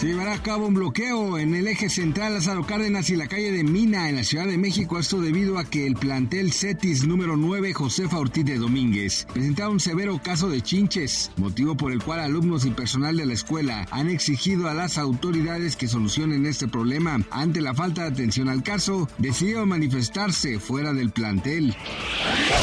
Se llevará a cabo un bloqueo en el eje central Lázaro Cárdenas y la calle de Mina en la Ciudad de México. Esto debido a que el plantel CETIS número 9 Josefa Ortiz de Domínguez presentaba un severo caso de chinches, motivo por el cual alumnos y personal de la escuela han exigido a las autoridades que solucionen este problema. Ante la falta de atención al caso, decidieron manifestarse fuera del plantel.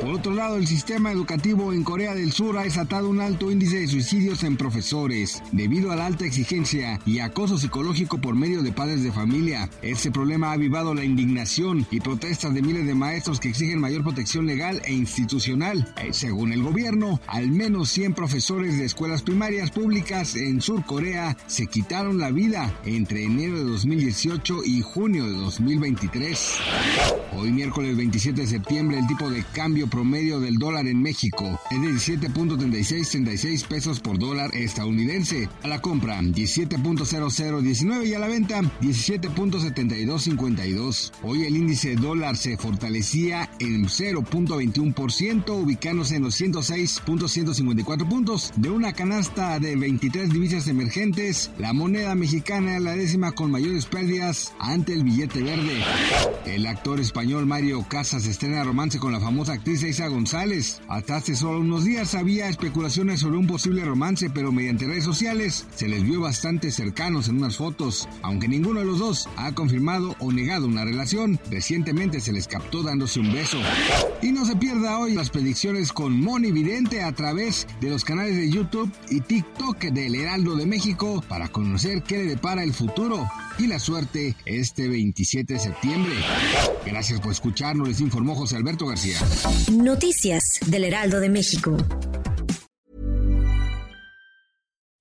Por otro lado, el sistema educativo en Corea del Sur ha desatado un alto índice de suicidios en profesores, debido a la alta exigencia y acoso psicológico por medio de padres de familia. Este problema ha avivado la indignación y protestas de miles de maestros que exigen mayor protección legal e institucional. Eh, según el gobierno, al menos 100 profesores de escuelas primarias públicas en Sur Corea se quitaron la vida entre enero de 2018 y junio de 2023. Hoy miércoles 27 de septiembre el tipo de cambio promedio del dólar en México es de 17.3636 pesos por dólar estadounidense. A la compra 17.0019 y a la venta 17.7252. Hoy el índice dólar se fortalecía en 0.21 ubicándose en los 106.154 puntos de una canasta de 23 divisas emergentes. La moneda mexicana es la décima con mayores pérdidas ante el billete verde. El actor español Mario Casas estrena romance con la famosa actriz Isa González. Hasta hace solo unos días había especulaciones sobre un posible romance, pero mediante redes sociales se les vio bastante cercanos en unas fotos. Aunque ninguno de los dos ha confirmado o negado una relación, recientemente se les captó dándose un beso. Y no se pierda hoy las predicciones con Moni Vidente a través de los canales de YouTube y TikTok del Heraldo de México para conocer qué le depara el futuro y la suerte este 27 de septiembre. Gracias por escucharnos, les informó José Alberto García. Noticias del Heraldo de México.